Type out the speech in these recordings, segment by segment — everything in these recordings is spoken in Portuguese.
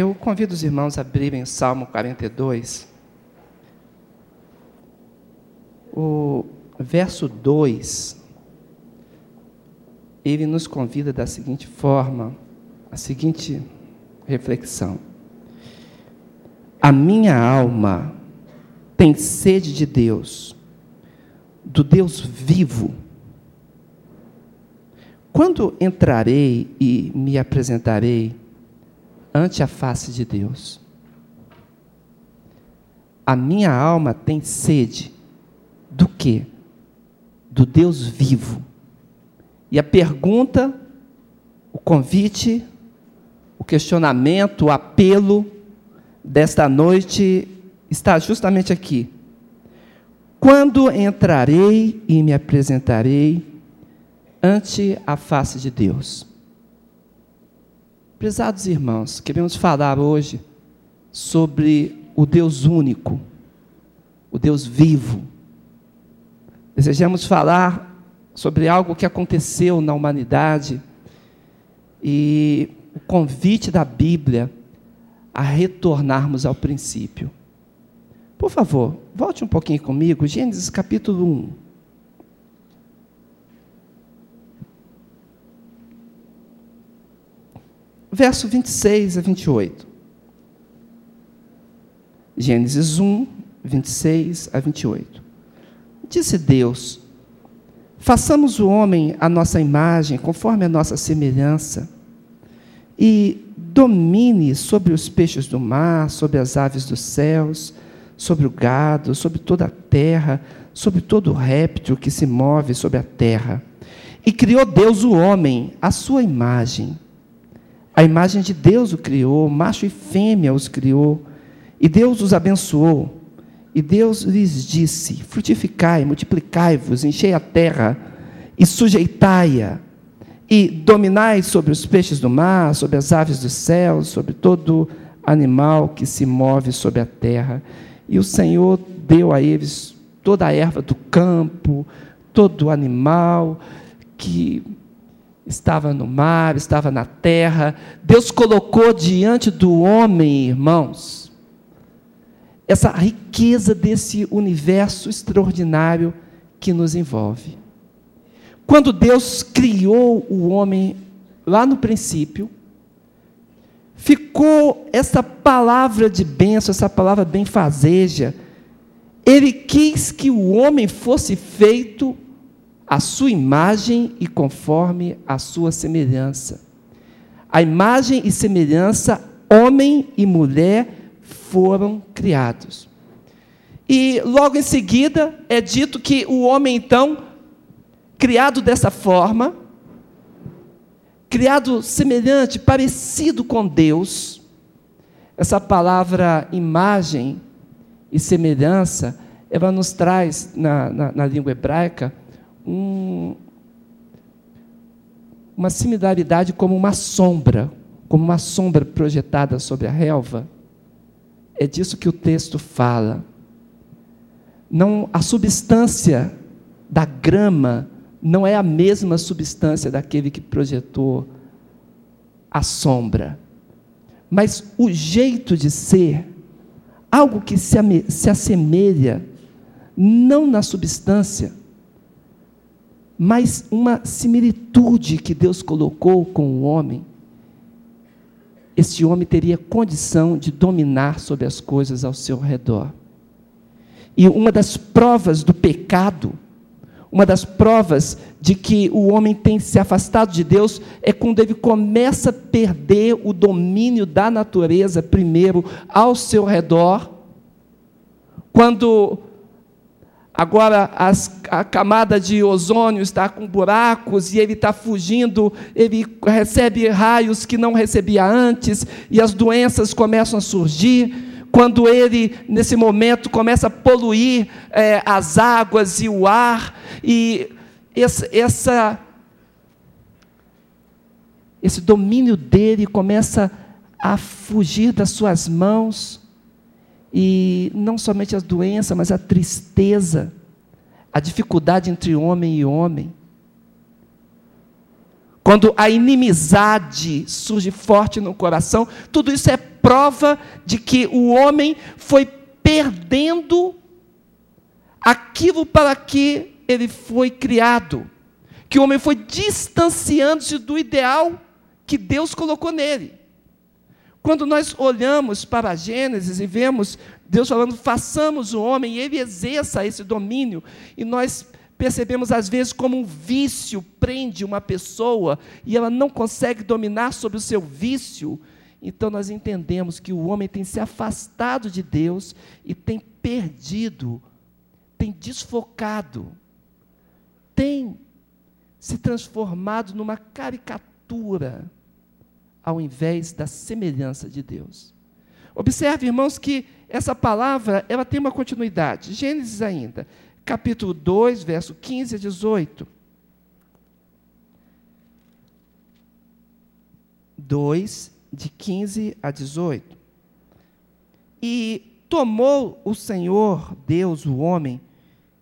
Eu convido os irmãos a abrirem Salmo 42. O verso 2, ele nos convida da seguinte forma, a seguinte reflexão. A minha alma tem sede de Deus, do Deus vivo. Quando entrarei e me apresentarei ante a face de Deus? A minha alma tem sede do quê? Do Deus vivo. E a pergunta, o convite, o questionamento, o apelo desta noite está justamente aqui. Quando entrarei e me apresentarei ante a face de Deus? Prezados irmãos, queremos falar hoje sobre o Deus único, o Deus vivo. Desejamos falar sobre algo que aconteceu na humanidade e o convite da Bíblia a retornarmos ao princípio. Por favor, volte um pouquinho comigo, Gênesis capítulo 1. Verso 26 a 28. Gênesis 1, 26 a 28. Disse Deus: Façamos o homem à nossa imagem, conforme a nossa semelhança, e domine sobre os peixes do mar, sobre as aves dos céus, sobre o gado, sobre toda a terra, sobre todo réptil que se move sobre a terra. E criou Deus o homem, à sua imagem. A imagem de Deus o criou, macho e fêmea os criou. E Deus os abençoou. E Deus lhes disse: Frutificai, multiplicai-vos, enchei a terra e sujeitai-a, e dominai sobre os peixes do mar, sobre as aves dos céus, sobre todo animal que se move sobre a terra. E o Senhor deu a eles toda a erva do campo, todo animal que estava no mar, estava na terra. Deus colocou diante do homem, irmãos, essa riqueza desse universo extraordinário que nos envolve. Quando Deus criou o homem lá no princípio, ficou essa palavra de bênção, essa palavra benfazeja. Ele quis que o homem fosse feito à sua imagem e conforme a sua semelhança. A imagem e semelhança, homem e mulher, foram criados. E logo em seguida é dito que o homem, então, criado dessa forma, criado semelhante, parecido com Deus, essa palavra imagem e semelhança, ela nos traz, na, na, na língua hebraica, um, uma similaridade como uma sombra, como uma sombra projetada sobre a relva. É disso que o texto fala. Não, a substância da grama não é a mesma substância daquele que projetou a sombra. Mas o jeito de ser, algo que se, se assemelha, não na substância, mas uma similitude que Deus colocou com o homem, este homem teria condição de dominar sobre as coisas ao seu redor. E uma das provas do pecado, uma das provas de que o homem tem se afastado de Deus é quando ele começa a perder o domínio da natureza, primeiro, ao seu redor. Quando Agora as, a camada de ozônio está com buracos e ele está fugindo, ele recebe raios que não recebia antes e as doenças começam a surgir. Quando ele, nesse momento, começa a poluir é, as águas e o ar, e essa, essa, esse domínio dele começa a fugir das suas mãos, e não somente as doenças, mas a tristeza, a dificuldade entre homem e homem. Quando a inimizade surge forte no coração, tudo isso é prova de que o homem foi perdendo aquilo para que ele foi criado. Que o homem foi distanciando-se do ideal que Deus colocou nele. Quando nós olhamos para a Gênesis e vemos Deus falando, façamos o homem, e ele exerça esse domínio, e nós percebemos às vezes como um vício prende uma pessoa e ela não consegue dominar sobre o seu vício, então nós entendemos que o homem tem se afastado de Deus e tem perdido, tem desfocado, tem se transformado numa caricatura ao invés da semelhança de Deus. Observe, irmãos, que essa palavra ela tem uma continuidade. Gênesis ainda capítulo 2, verso 15 a 18. 2, de 15 a 18. E tomou o Senhor Deus o homem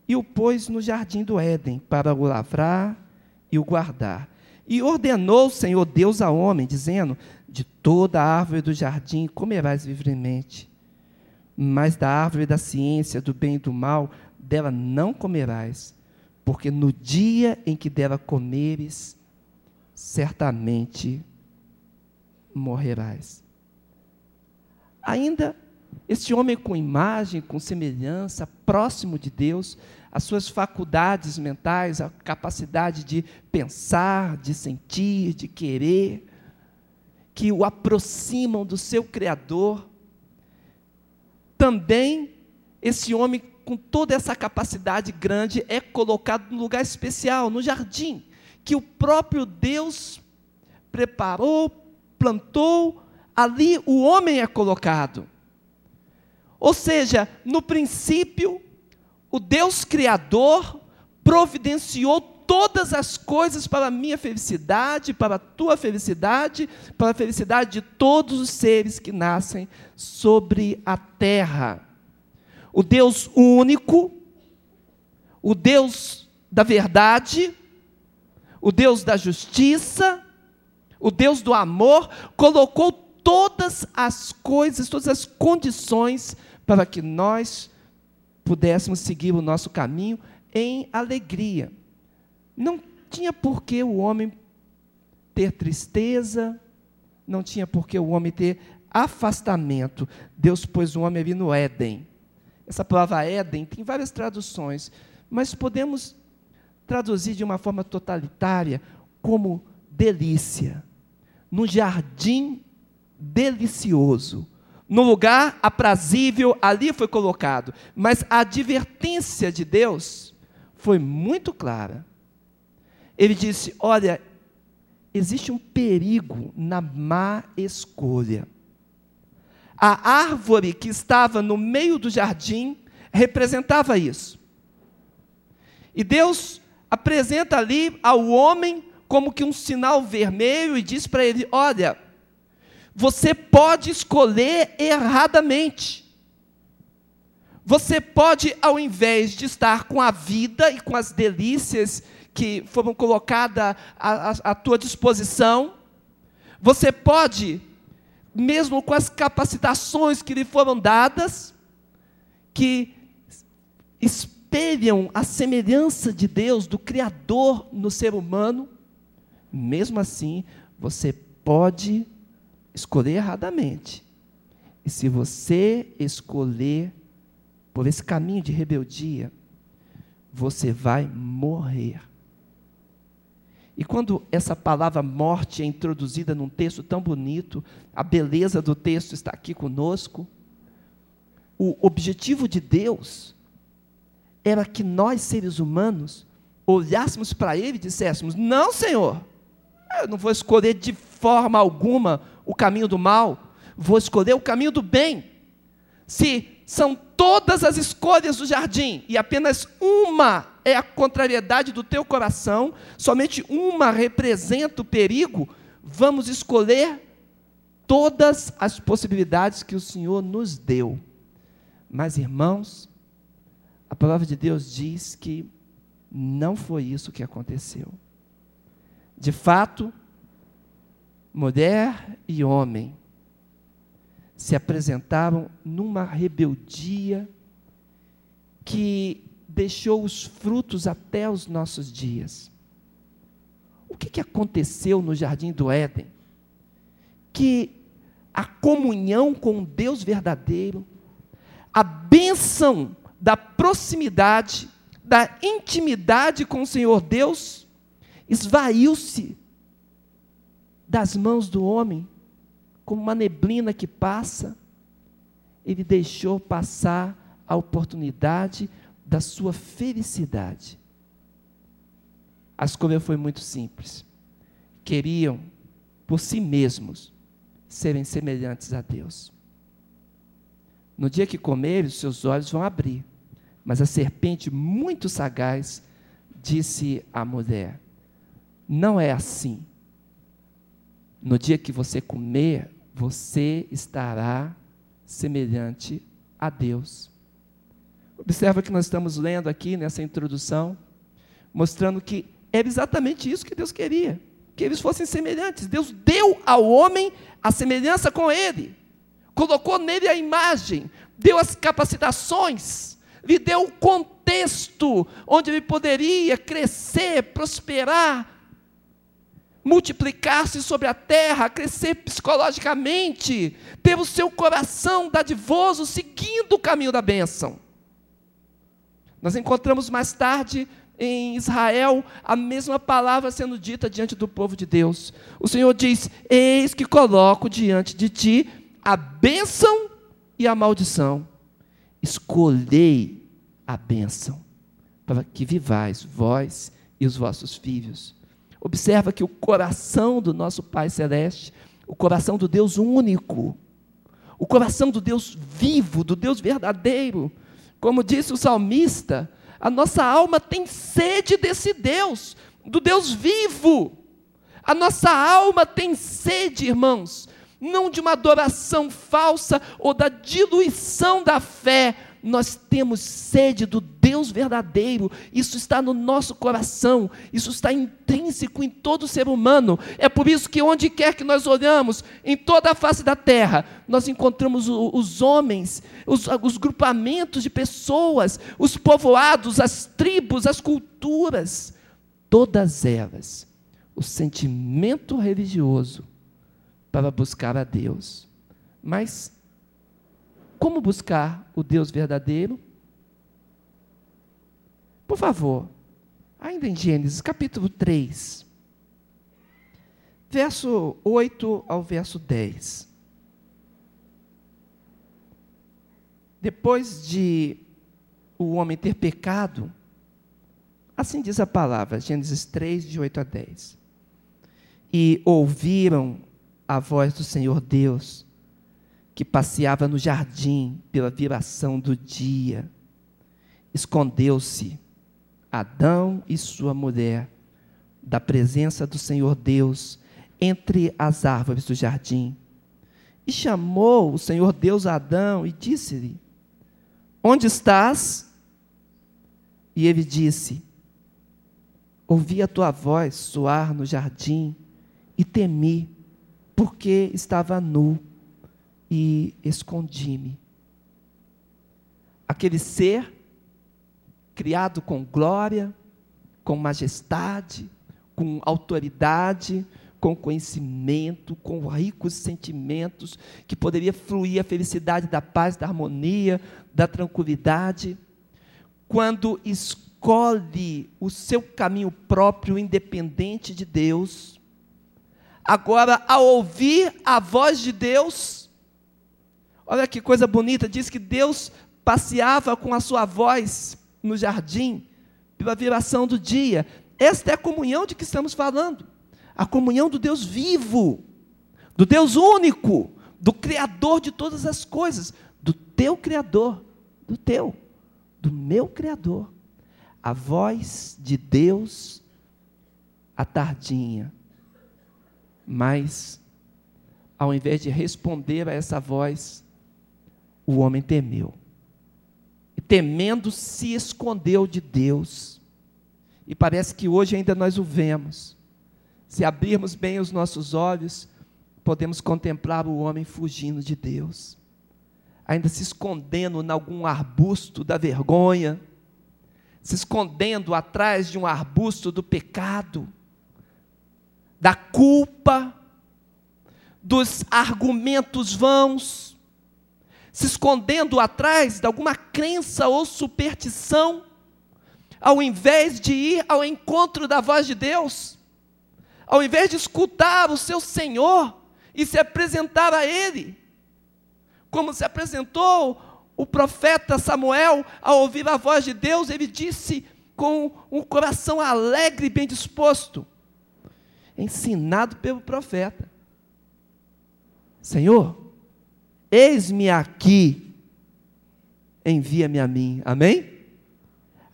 e o pôs no jardim do Éden para o lavrar e o guardar. E ordenou o Senhor Deus ao homem, dizendo: De toda a árvore do jardim comerás livremente, mas da árvore da ciência, do bem e do mal, dela não comerás, porque no dia em que dela comeres, certamente morrerás. Ainda este homem com imagem, com semelhança, próximo de Deus, as suas faculdades mentais, a capacidade de pensar, de sentir, de querer, que o aproximam do seu Criador, também esse homem com toda essa capacidade grande, é colocado num lugar especial, no jardim, que o próprio Deus preparou, plantou, ali o homem é colocado. Ou seja, no princípio, o Deus Criador providenciou todas as coisas para a minha felicidade, para a tua felicidade, para a felicidade de todos os seres que nascem sobre a terra. O Deus único, o Deus da verdade, o Deus da justiça, o Deus do amor, colocou todas as coisas, todas as condições para que nós pudéssemos seguir o nosso caminho em alegria. Não tinha por que o homem ter tristeza, não tinha por que o homem ter afastamento. Deus pôs o homem ali no Éden. Essa palavra Éden tem várias traduções, mas podemos traduzir de uma forma totalitária como delícia, num jardim delicioso, no lugar aprazível, ali foi colocado. Mas a advertência de Deus foi muito clara. Ele disse: Olha, existe um perigo na má escolha. A árvore que estava no meio do jardim representava isso. E Deus apresenta ali ao homem como que um sinal vermelho e diz para ele: Olha, você pode escolher erradamente. Você pode, ao invés de estar com a vida e com as delícias que foram colocadas à, à, à tua disposição, você pode mesmo com as capacitações que lhe foram dadas, que espelham a semelhança de Deus, do Criador no ser humano, mesmo assim, você pode escolher erradamente. E se você escolher por esse caminho de rebeldia, você vai morrer. E quando essa palavra morte é introduzida num texto tão bonito, a beleza do texto está aqui conosco. O objetivo de Deus era que nós, seres humanos, olhássemos para Ele e disséssemos: Não, Senhor, eu não vou escolher de forma alguma o caminho do mal, vou escolher o caminho do bem. Se são todas as escolhas do jardim e apenas uma é a contrariedade do teu coração, somente uma representa o perigo, vamos escolher todas as possibilidades que o Senhor nos deu. Mas, irmãos, a palavra de Deus diz que não foi isso que aconteceu. De fato, mulher e homem se apresentaram numa rebeldia que deixou os frutos até os nossos dias. O que, que aconteceu no jardim do Éden? Que a comunhão com Deus verdadeiro, a bênção da proximidade, da intimidade com o Senhor Deus, esvaiu-se das mãos do homem, como uma neblina que passa. Ele deixou passar a oportunidade da sua felicidade. A escolha foi muito simples. Queriam, por si mesmos, serem semelhantes a Deus. No dia que comerem, os seus olhos vão abrir. Mas a serpente, muito sagaz, disse à mulher: Não é assim. No dia que você comer, você estará semelhante a Deus. Observa que nós estamos lendo aqui nessa introdução, mostrando que era exatamente isso que Deus queria, que eles fossem semelhantes. Deus deu ao homem a semelhança com ele, colocou nele a imagem, deu as capacitações, lhe deu o contexto onde ele poderia crescer, prosperar, multiplicar-se sobre a terra, crescer psicologicamente, ter o seu coração dadivoso seguindo o caminho da bênção. Nós encontramos mais tarde em Israel a mesma palavra sendo dita diante do povo de Deus. O Senhor diz: Eis que coloco diante de ti a bênção e a maldição. Escolhei a bênção, para que vivais vós e os vossos filhos. Observa que o coração do nosso Pai Celeste, o coração do Deus único, o coração do Deus vivo, do Deus verdadeiro, como disse o salmista, a nossa alma tem sede desse Deus, do Deus vivo. A nossa alma tem sede, irmãos, não de uma adoração falsa ou da diluição da fé, nós temos sede do Deus verdadeiro, isso está no nosso coração, isso está intrínseco em todo ser humano. É por isso que onde quer que nós olhamos, em toda a face da terra, nós encontramos os homens, os, os grupamentos de pessoas, os povoados, as tribos, as culturas, todas elas, o sentimento religioso para buscar a Deus. Mas como buscar o Deus verdadeiro? Por favor, ainda em Gênesis capítulo 3, verso 8 ao verso 10. Depois de o homem ter pecado, assim diz a palavra, Gênesis 3, de 8 a 10. E ouviram a voz do Senhor Deus, que passeava no jardim pela viração do dia. Escondeu-se Adão e sua mulher da presença do Senhor Deus entre as árvores do jardim. E chamou o Senhor Deus a Adão e disse-lhe: Onde estás? E ele disse: Ouvi a tua voz soar no jardim e temi, porque estava nu e escondi-me. Aquele ser criado com glória, com majestade, com autoridade, com conhecimento, com ricos sentimentos, que poderia fluir a felicidade da paz, da harmonia, da tranquilidade, quando escolhe o seu caminho próprio, independente de Deus, agora, ao ouvir a voz de Deus, Olha que coisa bonita, diz que Deus passeava com a sua voz no jardim, pela viração do dia. Esta é a comunhão de que estamos falando. A comunhão do Deus vivo, do Deus único, do Criador de todas as coisas, do teu Criador, do teu, do meu Criador. A voz de Deus, a tardinha. Mas, ao invés de responder a essa voz, o homem temeu. E temendo, se escondeu de Deus. E parece que hoje ainda nós o vemos. Se abrirmos bem os nossos olhos, podemos contemplar o homem fugindo de Deus, ainda se escondendo em algum arbusto da vergonha, se escondendo atrás de um arbusto do pecado, da culpa, dos argumentos vãos, se escondendo atrás de alguma crença ou superstição, ao invés de ir ao encontro da voz de Deus, ao invés de escutar o seu Senhor e se apresentar a Ele, como se apresentou o profeta Samuel, ao ouvir a voz de Deus, ele disse com um coração alegre e bem disposto, ensinado pelo profeta: Senhor, eis-me aqui, envia-me a mim. Amém?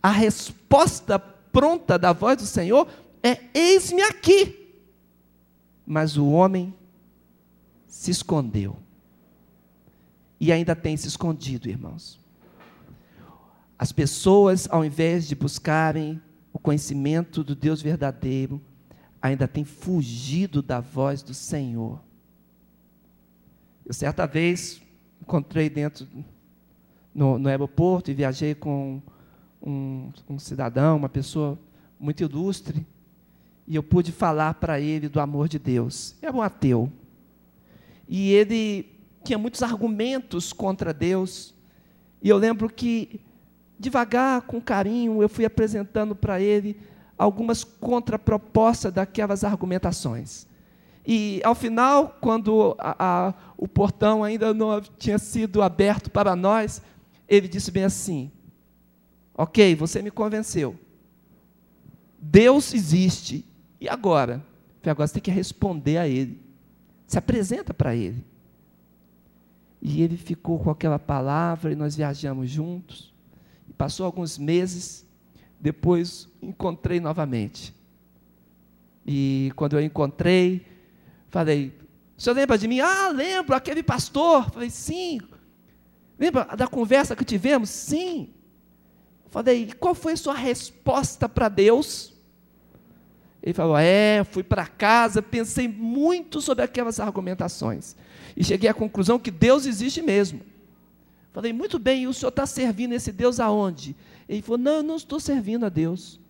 A resposta pronta da voz do Senhor é: eis-me aqui. Mas o homem se escondeu e ainda tem se escondido, irmãos. As pessoas, ao invés de buscarem o conhecimento do Deus verdadeiro, ainda têm fugido da voz do Senhor. Eu, certa vez, encontrei dentro no, no aeroporto e viajei com um, um cidadão, uma pessoa muito ilustre, e eu pude falar para ele do amor de Deus. Era um ateu. E ele tinha muitos argumentos contra Deus. E eu lembro que, devagar, com carinho, eu fui apresentando para ele algumas contrapropostas daquelas argumentações. E, ao final, quando a, a, o portão ainda não tinha sido aberto para nós, ele disse bem assim: Ok, você me convenceu. Deus existe. E agora? Agora você tem que responder a Ele. Se apresenta para Ele. E ele ficou com aquela palavra e nós viajamos juntos. Passou alguns meses, depois encontrei novamente. E quando eu encontrei, falei: O senhor lembra de mim? Ah, lembro, aquele pastor. Falei: Sim. Lembra da conversa que tivemos? Sim. Falei: Qual foi a sua resposta para Deus? Ele falou: É, fui para casa, pensei muito sobre aquelas argumentações e cheguei à conclusão que Deus existe mesmo. Falei, muito bem, e o senhor está servindo esse Deus aonde? Ele falou, não, eu não estou servindo a Deus.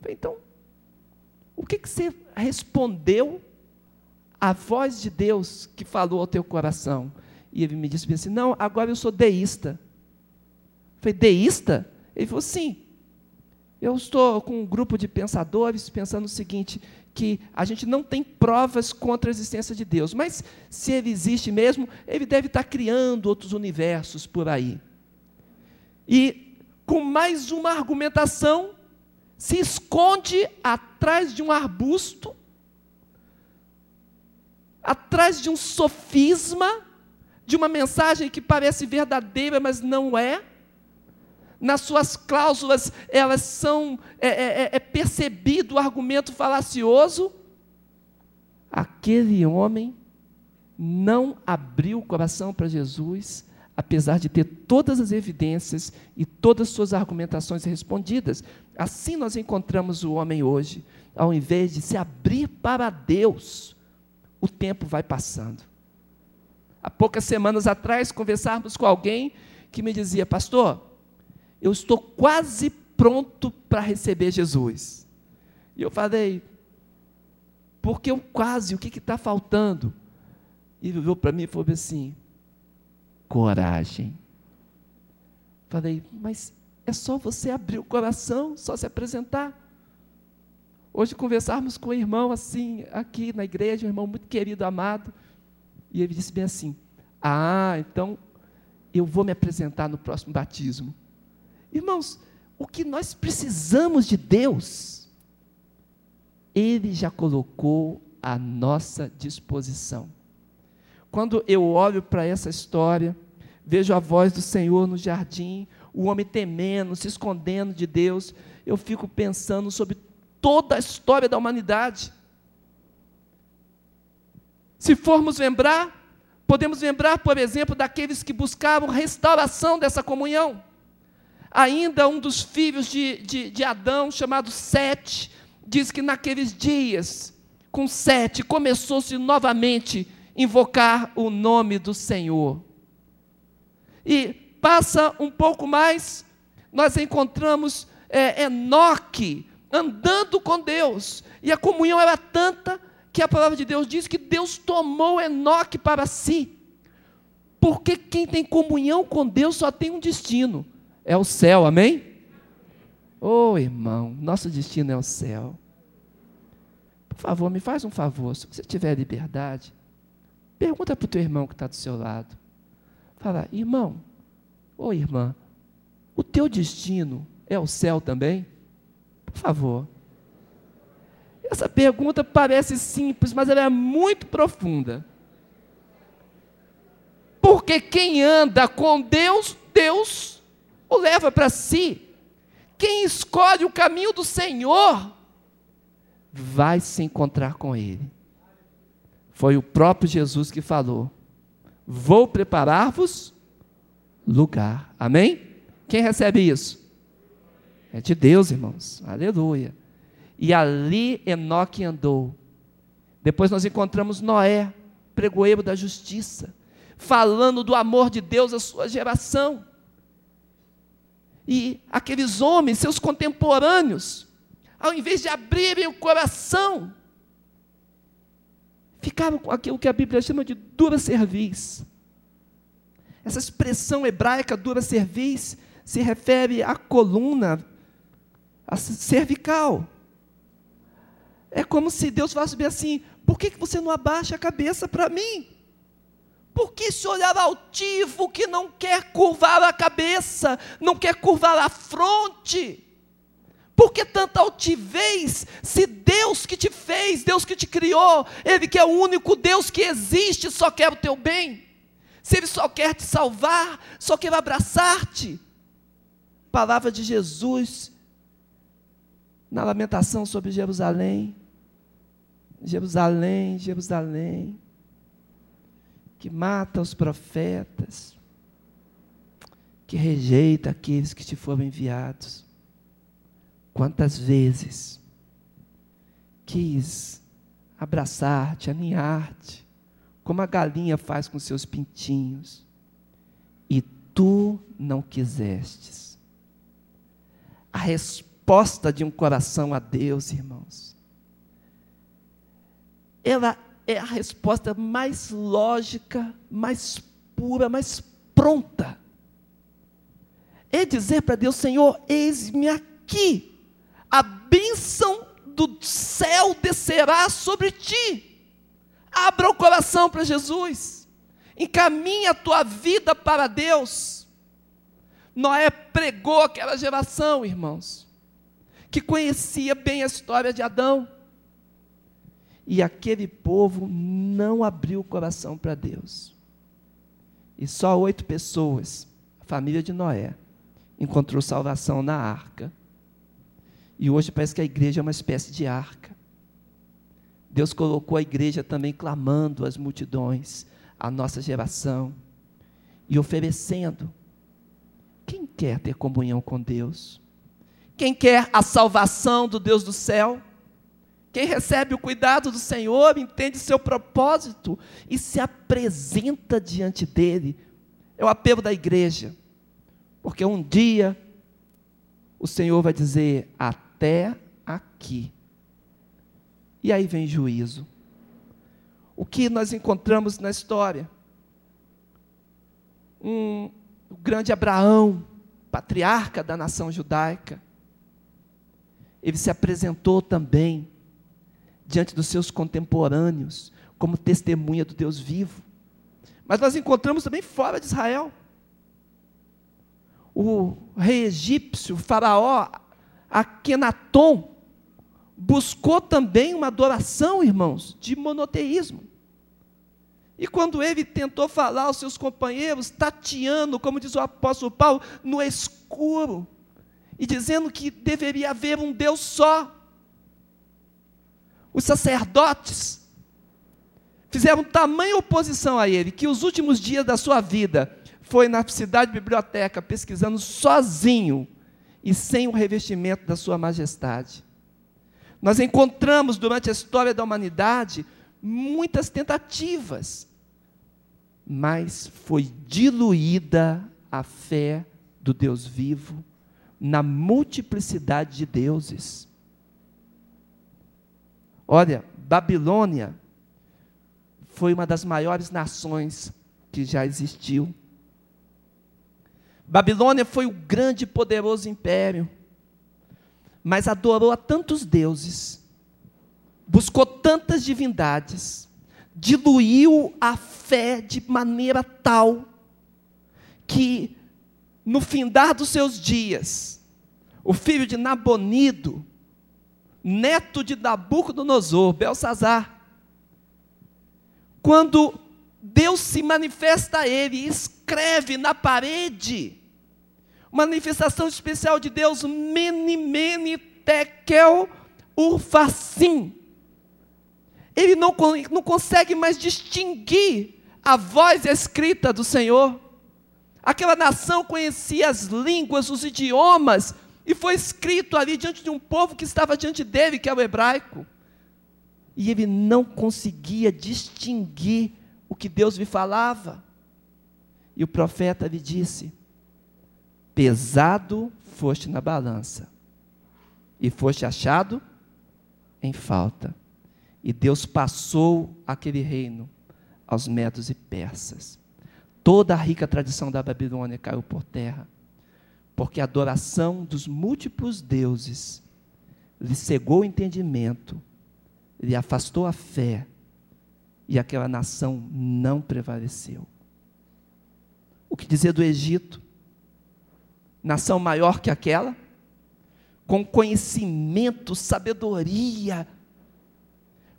Falei, então, o que, que você respondeu à voz de Deus que falou ao teu coração? E ele me disse assim, não, agora eu sou deísta. Falei, deísta? Ele falou, sim. Eu estou com um grupo de pensadores pensando o seguinte: que a gente não tem provas contra a existência de Deus, mas se ele existe mesmo, ele deve estar criando outros universos por aí. E com mais uma argumentação, se esconde atrás de um arbusto, atrás de um sofisma, de uma mensagem que parece verdadeira, mas não é nas suas cláusulas elas são é, é, é, é percebido o argumento falacioso. Aquele homem não abriu o coração para Jesus, apesar de ter todas as evidências e todas as suas argumentações respondidas. Assim nós encontramos o homem hoje, ao invés de se abrir para Deus, o tempo vai passando. Há poucas semanas atrás, conversávamos com alguém que me dizia, pastor, eu estou quase pronto para receber Jesus. E eu falei, porque eu quase, o que está faltando? E ele olhou para mim e falou assim: coragem. Falei, mas é só você abrir o coração, só se apresentar. Hoje conversarmos com um irmão assim, aqui na igreja, um irmão muito querido, amado, e ele disse bem assim: Ah, então eu vou me apresentar no próximo batismo. Irmãos, o que nós precisamos de Deus, Ele já colocou à nossa disposição. Quando eu olho para essa história, vejo a voz do Senhor no jardim, o homem temendo, se escondendo de Deus, eu fico pensando sobre toda a história da humanidade. Se formos lembrar, podemos lembrar, por exemplo, daqueles que buscavam restauração dessa comunhão. Ainda um dos filhos de, de, de Adão, chamado Sete, diz que naqueles dias, com Sete, começou-se novamente invocar o nome do Senhor. E passa um pouco mais, nós encontramos é, Enoque andando com Deus, e a comunhão era tanta que a palavra de Deus diz que Deus tomou Enoque para si. Porque quem tem comunhão com Deus só tem um destino: é o céu, amém? Oh, irmão, nosso destino é o céu. Por favor, me faz um favor, se você tiver liberdade, pergunta para o teu irmão que está do seu lado. Fala, irmão, ou oh, irmã, o teu destino é o céu também? Por favor. Essa pergunta parece simples, mas ela é muito profunda. Porque quem anda com Deus, Deus o leva para si. Quem escolhe o caminho do Senhor, vai se encontrar com Ele. Foi o próprio Jesus que falou: Vou preparar-vos lugar. Amém? Quem recebe isso? É de Deus, irmãos. Aleluia. E ali Enoque andou. Depois nós encontramos Noé, pregoeiro da justiça, falando do amor de Deus à sua geração. E aqueles homens, seus contemporâneos, ao invés de abrirem o coração, ficaram com aquilo que a Bíblia chama de dura cerviz. Essa expressão hebraica dura cerviz se refere à coluna a cervical. É como se Deus falasse bem assim: por que, que você não abaixa a cabeça para mim? Por que esse olhar altivo que não quer curvar a cabeça, não quer curvar a fronte? Por que tanta altivez? Se Deus que te fez, Deus que te criou, Ele que é o único Deus que existe, só quer o teu bem. Se Ele só quer te salvar, só quer abraçar-te. Palavra de Jesus na lamentação sobre Jerusalém. Jerusalém, Jerusalém, que mata os profetas, que rejeita aqueles que te foram enviados. Quantas vezes quis abraçar-te, aninhar-te, como a galinha faz com seus pintinhos, e tu não quisestes. A resposta de um coração a Deus, irmãos, ela é a resposta mais lógica, mais pura, mais pronta. É dizer para Deus: Senhor, eis-me aqui a bênção do céu descerá sobre ti. Abra o coração para Jesus. Encaminhe a tua vida para Deus. Noé pregou aquela geração, irmãos, que conhecia bem a história de Adão. E aquele povo não abriu o coração para Deus. E só oito pessoas, a família de Noé, encontrou salvação na arca. E hoje parece que a igreja é uma espécie de arca. Deus colocou a igreja também clamando às multidões, à nossa geração, e oferecendo. Quem quer ter comunhão com Deus? Quem quer a salvação do Deus do céu? Quem recebe o cuidado do Senhor, entende seu propósito e se apresenta diante dele. É o apelo da igreja. Porque um dia o Senhor vai dizer: até aqui. E aí vem juízo. O que nós encontramos na história? Um, o grande Abraão, patriarca da nação judaica, ele se apresentou também diante dos seus contemporâneos como testemunha do Deus vivo. Mas nós encontramos também fora de Israel. O rei egípcio, o faraó, Akenaton, buscou também uma adoração, irmãos, de monoteísmo. E quando ele tentou falar aos seus companheiros, tateando, como diz o apóstolo Paulo, no escuro, e dizendo que deveria haver um Deus só. Os sacerdotes fizeram tamanha oposição a ele, que os últimos dias da sua vida foi na cidade biblioteca pesquisando sozinho e sem o revestimento da sua majestade. Nós encontramos durante a história da humanidade muitas tentativas, mas foi diluída a fé do Deus vivo na multiplicidade de deuses. Olha, Babilônia foi uma das maiores nações que já existiu. Babilônia foi o grande e poderoso império, mas adorou a tantos deuses, buscou tantas divindades, diluiu a fé de maneira tal que, no findar dos seus dias, o filho de Nabonido, neto de Nabucodonosor, Belsazar, quando Deus se manifesta a ele escreve na parede, manifestação especial de Deus, meni, tekel, urfacim. Ele não, não consegue mais distinguir a voz escrita do Senhor. Aquela nação conhecia as línguas, os idiomas, e foi escrito ali diante de um povo que estava diante dele, que é o hebraico e ele não conseguia distinguir o que Deus lhe falava. E o profeta lhe disse: Pesado foste na balança, e foste achado em falta. E Deus passou aquele reino aos medos e persas. Toda a rica tradição da Babilônia caiu por terra, porque a adoração dos múltiplos deuses lhe cegou o entendimento ele afastou a fé e aquela nação não prevaleceu. O que dizer do Egito? Nação maior que aquela, com conhecimento, sabedoria,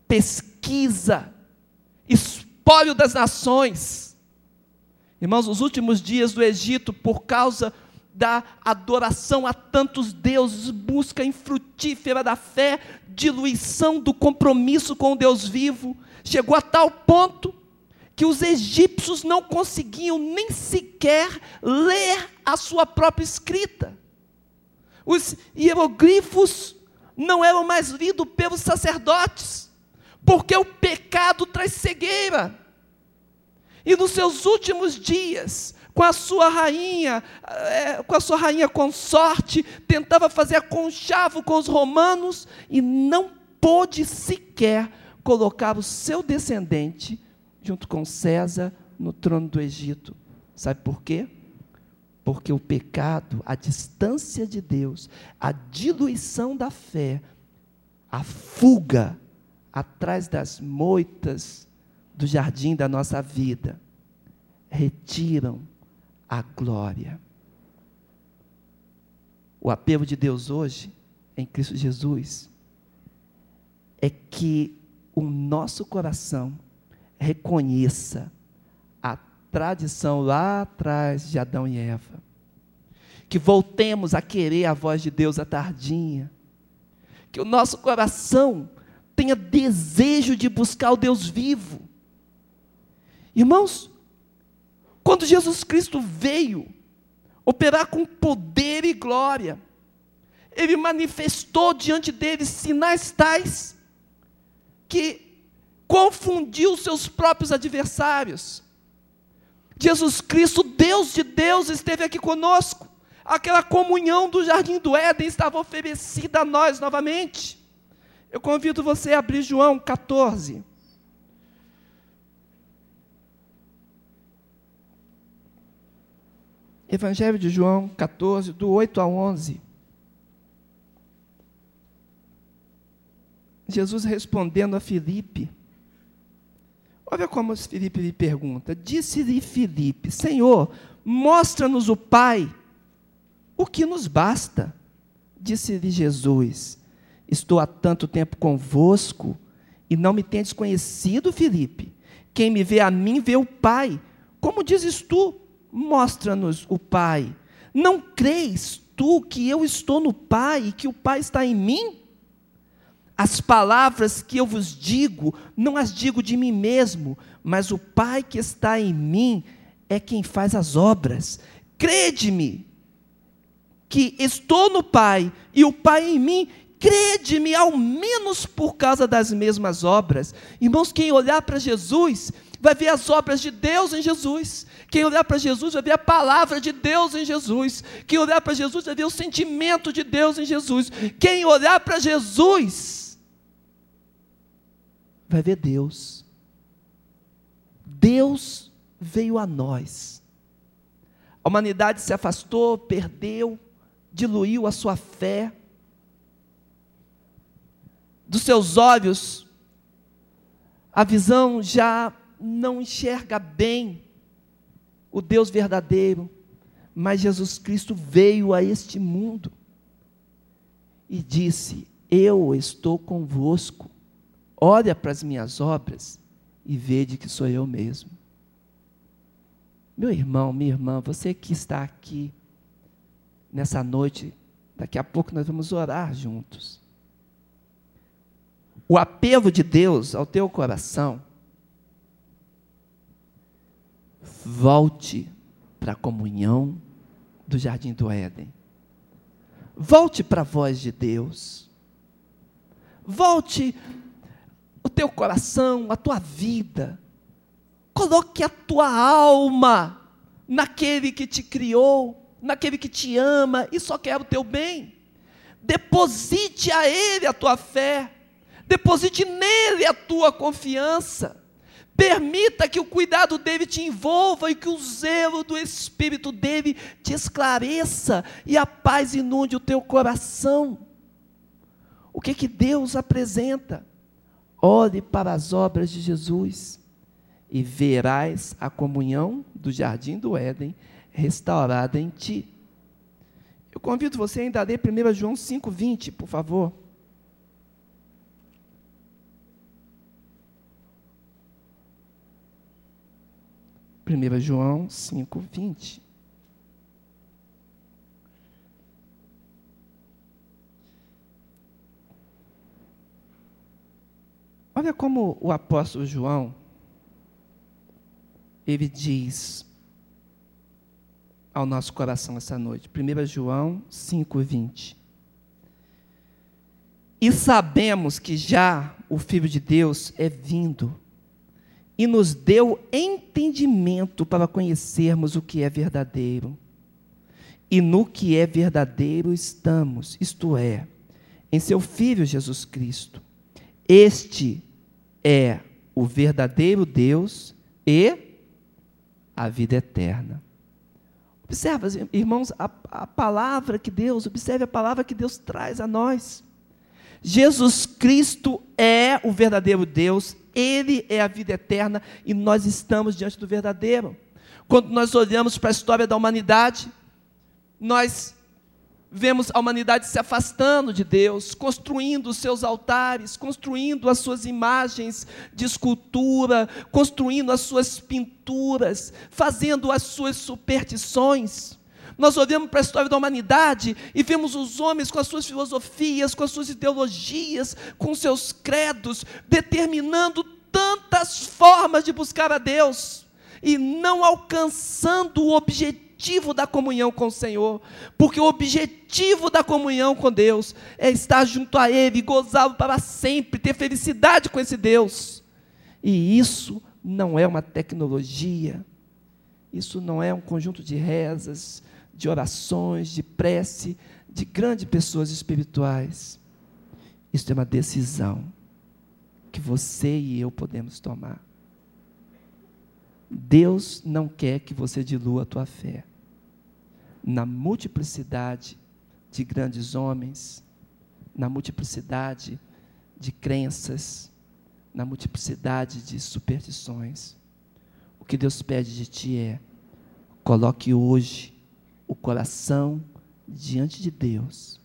pesquisa, espólio das nações. Irmãos, os últimos dias do Egito, por causa da adoração a tantos deuses, busca infrutífera da fé, diluição do compromisso com o Deus vivo, chegou a tal ponto que os egípcios não conseguiam nem sequer ler a sua própria escrita. Os hieroglifos não eram mais lidos pelos sacerdotes, porque o pecado traz cegueira. E nos seus últimos dias, com a sua rainha, é, com a sua rainha consorte, tentava fazer aconchavo com os romanos e não pôde sequer colocar o seu descendente junto com César no trono do Egito. Sabe por quê? Porque o pecado, a distância de Deus, a diluição da fé, a fuga atrás das moitas do jardim da nossa vida, retiram a glória. O apelo de Deus hoje, em Cristo Jesus, é que o nosso coração reconheça a tradição lá atrás de Adão e Eva. Que voltemos a querer a voz de Deus à tardinha. Que o nosso coração tenha desejo de buscar o Deus vivo. Irmãos, quando Jesus Cristo veio operar com poder e glória, ele manifestou diante deles sinais tais que confundiu seus próprios adversários. Jesus Cristo, Deus de Deus, esteve aqui conosco. Aquela comunhão do jardim do Éden estava oferecida a nós novamente. Eu convido você a abrir João 14. Evangelho de João 14, do 8 a 11. Jesus respondendo a Filipe. Olha como Filipe lhe pergunta. Disse-lhe Filipe: Senhor, mostra-nos o Pai, o que nos basta. Disse-lhe Jesus: Estou há tanto tempo convosco e não me tendes conhecido, Filipe. Quem me vê a mim vê o Pai. Como dizes tu? Mostra-nos o Pai. Não crês tu que eu estou no Pai e que o Pai está em mim? As palavras que eu vos digo, não as digo de mim mesmo, mas o Pai que está em mim é quem faz as obras. Crede-me que estou no Pai e o Pai em mim, crede-me ao menos por causa das mesmas obras. Irmãos, quem olhar para Jesus vai ver as obras de Deus em Jesus. Quem olhar para Jesus vai ver a palavra de Deus em Jesus. Quem olhar para Jesus vai ver o sentimento de Deus em Jesus. Quem olhar para Jesus vai ver Deus. Deus veio a nós. A humanidade se afastou, perdeu, diluiu a sua fé. Dos seus olhos, a visão já não enxerga bem o Deus verdadeiro, mas Jesus Cristo veio a este mundo e disse: Eu estou convosco, olha para as minhas obras e vede que sou eu mesmo. Meu irmão, minha irmã, você que está aqui nessa noite, daqui a pouco nós vamos orar juntos. O apelo de Deus ao teu coração volte para a comunhão do jardim do Éden. Volte para a voz de Deus. Volte o teu coração, a tua vida. Coloque a tua alma naquele que te criou, naquele que te ama e só quer o teu bem. Deposite a Ele a tua fé. Deposite nele a tua confiança. Permita que o cuidado dele te envolva e que o zelo do Espírito dele te esclareça e a paz inunde o teu coração. O que que Deus apresenta? Olhe para as obras de Jesus e verás a comunhão do jardim do Éden restaurada em ti. Eu convido você ainda a ler 1 João 5,20, por favor. 1 João 5, 20. Olha como o apóstolo João, ele diz ao nosso coração essa noite. 1 João 5, 20. E sabemos que já o Filho de Deus é vindo e nos deu entendimento para conhecermos o que é verdadeiro. E no que é verdadeiro estamos, isto é, em seu Filho Jesus Cristo. Este é o verdadeiro Deus e a vida eterna. Observa, irmãos, a, a palavra que Deus, observe a palavra que Deus traz a nós. Jesus Cristo é o verdadeiro Deus ele é a vida eterna e nós estamos diante do verdadeiro. Quando nós olhamos para a história da humanidade, nós vemos a humanidade se afastando de Deus, construindo os seus altares, construindo as suas imagens de escultura, construindo as suas pinturas, fazendo as suas superstições. Nós olhamos para a história da humanidade e vemos os homens com as suas filosofias, com as suas ideologias, com seus credos, determinando tantas formas de buscar a Deus e não alcançando o objetivo da comunhão com o Senhor, porque o objetivo da comunhão com Deus é estar junto a Ele, gozá-lo para sempre, ter felicidade com esse Deus. E isso não é uma tecnologia, isso não é um conjunto de rezas, de orações, de prece, de grandes pessoas espirituais. Isso é uma decisão que você e eu podemos tomar. Deus não quer que você dilua a tua fé. Na multiplicidade de grandes homens, na multiplicidade de crenças, na multiplicidade de superstições. O que Deus pede de ti é: coloque hoje o coração diante de Deus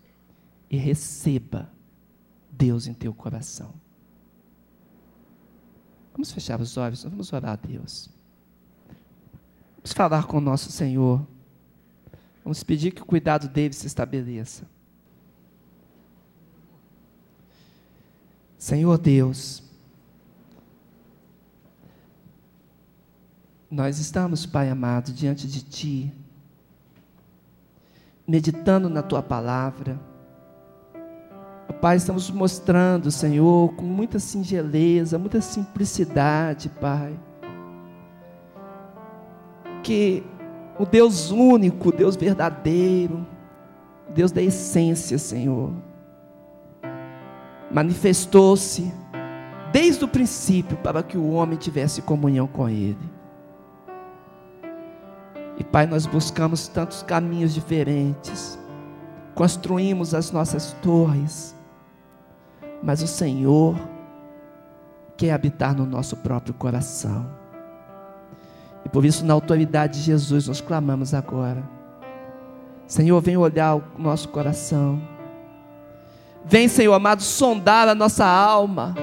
e receba Deus em teu coração. Vamos fechar os olhos, vamos orar a Deus. Vamos falar com o nosso Senhor. Vamos pedir que o cuidado dele se estabeleça. Senhor Deus, nós estamos, Pai amado, diante de Ti meditando na tua palavra, Pai, estamos mostrando, Senhor, com muita singeleza, muita simplicidade, Pai, que o Deus único, Deus verdadeiro, Deus da essência, Senhor, manifestou-se desde o princípio para que o homem tivesse comunhão com Ele. E Pai, nós buscamos tantos caminhos diferentes, construímos as nossas torres, mas o Senhor quer habitar no nosso próprio coração. E por isso, na autoridade de Jesus, nós clamamos agora. Senhor, vem olhar o nosso coração. Vem, Senhor amado, sondar a nossa alma.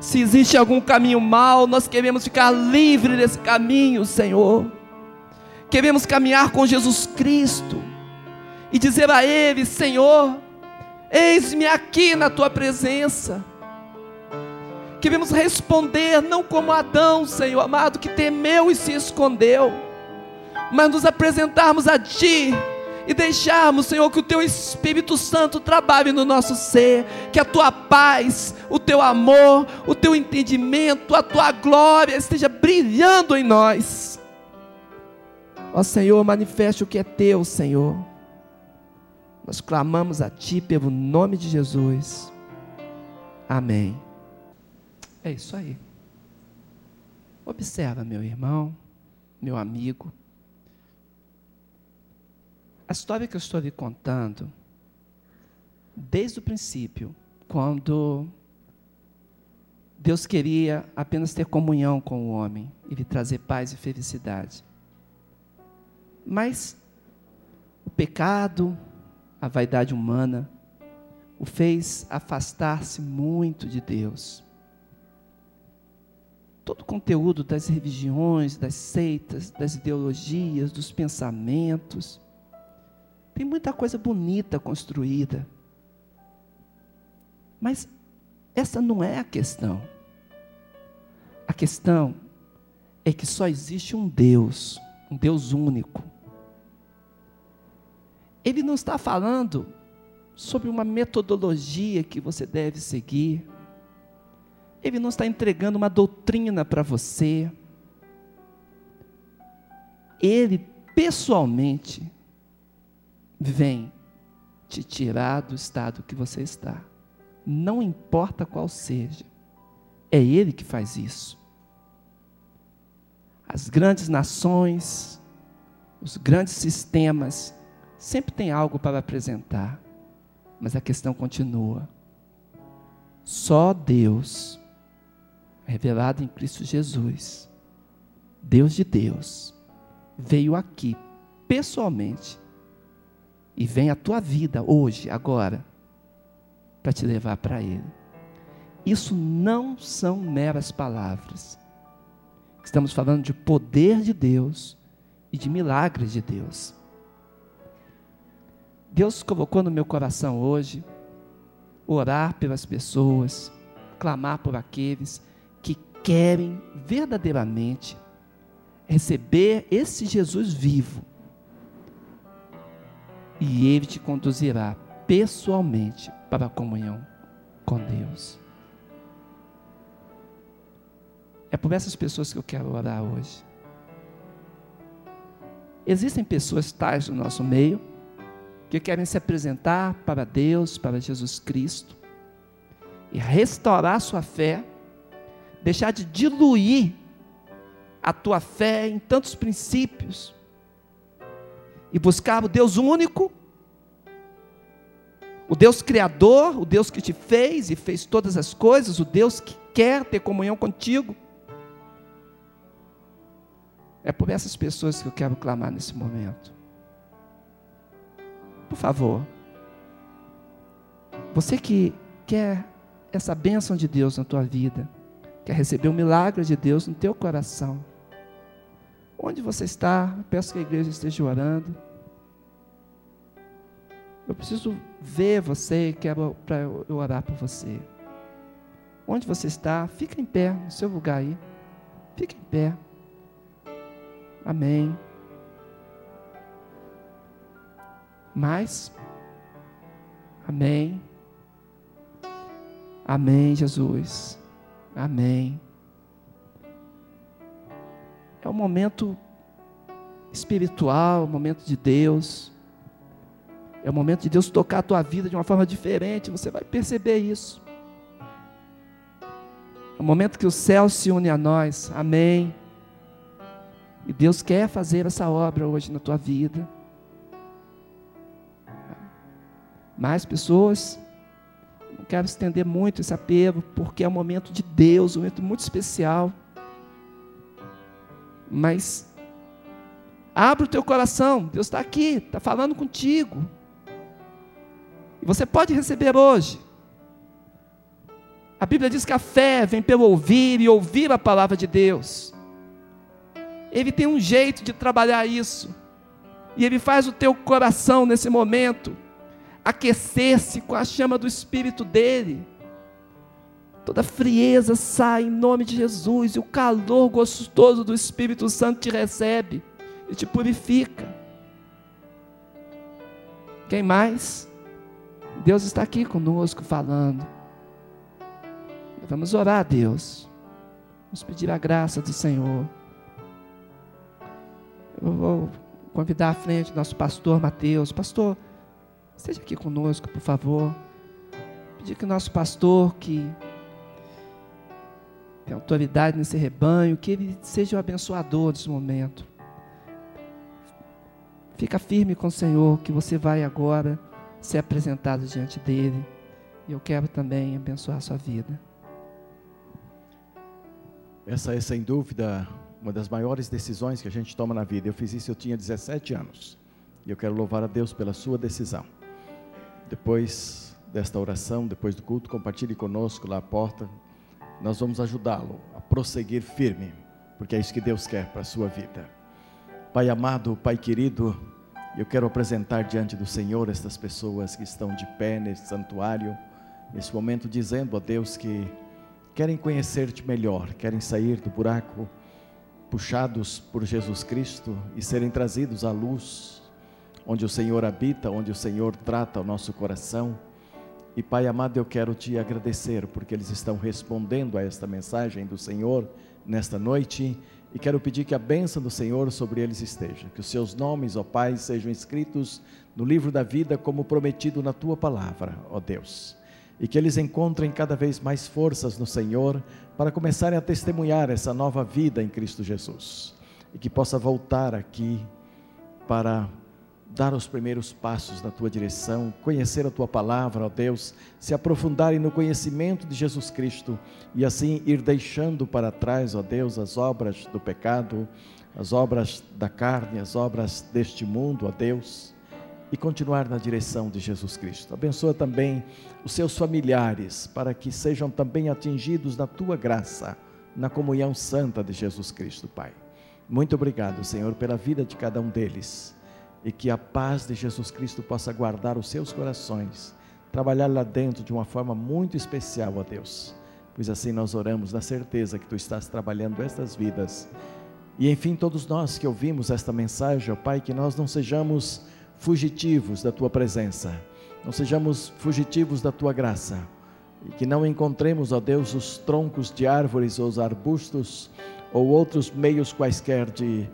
Se existe algum caminho mal, nós queremos ficar livre desse caminho, Senhor. Queremos caminhar com Jesus Cristo e dizer a Ele: Senhor, eis-me aqui na tua presença. Queremos responder, não como Adão, Senhor amado, que temeu e se escondeu, mas nos apresentarmos a Ti e deixarmos, Senhor, que o Teu Espírito Santo trabalhe no nosso ser, que a Tua paz, o Teu amor, o Teu entendimento, a Tua glória esteja brilhando em nós. Ó Senhor, manifeste o que é Teu, Senhor. Nós clamamos a Ti pelo nome de Jesus. Amém. É isso aí. Observa, meu irmão, meu amigo. A história que eu estou lhe contando, desde o princípio, quando Deus queria apenas ter comunhão com o homem e lhe trazer paz e felicidade. Mas o pecado, a vaidade humana, o fez afastar-se muito de Deus. Todo o conteúdo das religiões, das seitas, das ideologias, dos pensamentos, tem muita coisa bonita construída. Mas essa não é a questão. A questão é que só existe um Deus, um Deus único. Ele não está falando sobre uma metodologia que você deve seguir. Ele não está entregando uma doutrina para você. Ele pessoalmente vem te tirar do estado que você está. Não importa qual seja, é Ele que faz isso. As grandes nações, os grandes sistemas, sempre têm algo para apresentar, mas a questão continua. Só Deus, revelado em Cristo Jesus, Deus de Deus, veio aqui pessoalmente e vem a tua vida hoje, agora, para te levar para Ele. Isso não são meras palavras. Estamos falando de poder de Deus e de milagres de Deus. Deus colocou no meu coração hoje orar pelas pessoas, clamar por aqueles que querem verdadeiramente receber esse Jesus vivo e Ele te conduzirá pessoalmente para a comunhão com Deus. É por essas pessoas que eu quero orar hoje. Existem pessoas tais no nosso meio que querem se apresentar para Deus, para Jesus Cristo e restaurar sua fé, deixar de diluir a tua fé em tantos princípios e buscar o Deus único, o Deus criador, o Deus que te fez e fez todas as coisas, o Deus que quer ter comunhão contigo. É por essas pessoas que eu quero clamar nesse momento. Por favor, você que quer essa bênção de Deus na tua vida, quer receber o milagre de Deus no teu coração, Onde você está? Peço que a igreja esteja orando. Eu preciso ver você quero para eu orar por você. Onde você está? Fica em pé no seu lugar aí. Fica em pé. Amém. Mais? Amém. Amém, Jesus. Amém. É um momento espiritual, um momento de Deus. É o momento de Deus tocar a tua vida de uma forma diferente, você vai perceber isso. É o momento que o céu se une a nós. Amém. E Deus quer fazer essa obra hoje na tua vida. Mais pessoas. Não quero estender muito esse apelo, porque é um momento de Deus, um momento muito especial. Mas abre o teu coração, Deus está aqui, está falando contigo. E você pode receber hoje. A Bíblia diz que a fé vem pelo ouvir e ouvir a palavra de Deus. Ele tem um jeito de trabalhar isso. E ele faz o teu coração nesse momento aquecer-se com a chama do Espírito dele. Toda frieza sai em nome de Jesus e o calor gostoso do Espírito Santo te recebe e te purifica. Quem mais? Deus está aqui conosco falando. Vamos orar a Deus. Vamos pedir a graça do Senhor. Eu vou convidar à frente nosso pastor Mateus. Pastor, esteja aqui conosco, por favor. Pedir que o nosso pastor, que tem autoridade nesse rebanho, que ele seja o abençoador desse momento. Fica firme com o Senhor, que você vai agora ser apresentado diante dele. E eu quero também abençoar a sua vida. Essa é, sem dúvida, uma das maiores decisões que a gente toma na vida. Eu fiz isso, eu tinha 17 anos. E eu quero louvar a Deus pela sua decisão. Depois desta oração, depois do culto, compartilhe conosco lá à porta. Nós vamos ajudá-lo a prosseguir firme, porque é isso que Deus quer para a sua vida. Pai amado, Pai querido, eu quero apresentar diante do Senhor estas pessoas que estão de pé nesse santuário, nesse momento, dizendo a Deus que querem conhecer-te melhor, querem sair do buraco puxados por Jesus Cristo e serem trazidos à luz, onde o Senhor habita, onde o Senhor trata o nosso coração. E Pai amado, eu quero te agradecer porque eles estão respondendo a esta mensagem do Senhor nesta noite. E quero pedir que a bênção do Senhor sobre eles esteja, que os seus nomes, ó Pai, sejam escritos no livro da vida como prometido na tua palavra, ó Deus. E que eles encontrem cada vez mais forças no Senhor para começarem a testemunhar essa nova vida em Cristo Jesus. E que possa voltar aqui para dar os primeiros passos na tua direção, conhecer a tua palavra, ó Deus, se aprofundarem no conhecimento de Jesus Cristo e assim ir deixando para trás, ó Deus, as obras do pecado, as obras da carne, as obras deste mundo, ó Deus e continuar na direção de Jesus Cristo. Abençoa também os seus familiares, para que sejam também atingidos na tua graça, na comunhão santa de Jesus Cristo, Pai. Muito obrigado, Senhor, pela vida de cada um deles e que a paz de Jesus Cristo possa guardar os seus corações, trabalhar lá dentro de uma forma muito especial, ó Deus. Pois assim nós oramos na certeza que tu estás trabalhando estas vidas. E enfim, todos nós que ouvimos esta mensagem, ó Pai, que nós não sejamos fugitivos da tua presença, não sejamos fugitivos da tua graça, e que não encontremos, ó Deus, os troncos de árvores ou os arbustos ou outros meios quaisquer de,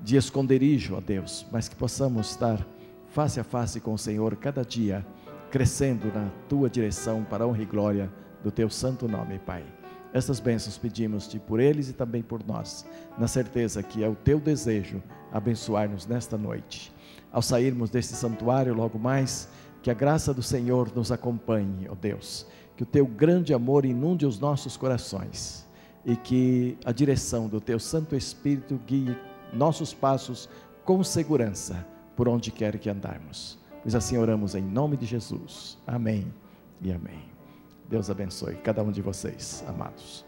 de esconderijo, ó Deus, mas que possamos estar face a face com o Senhor cada dia, crescendo na tua direção para a honra e glória do teu santo nome, Pai. Essas bênçãos pedimos-te por eles e também por nós, na certeza que é o teu desejo abençoar-nos nesta noite ao sairmos deste santuário logo mais, que a graça do Senhor nos acompanhe, ó Deus, que o teu grande amor inunde os nossos corações e que a direção do teu Santo Espírito guie nossos passos com segurança por onde quer que andarmos. Pois assim oramos em nome de Jesus. Amém e amém. Deus abençoe cada um de vocês, amados.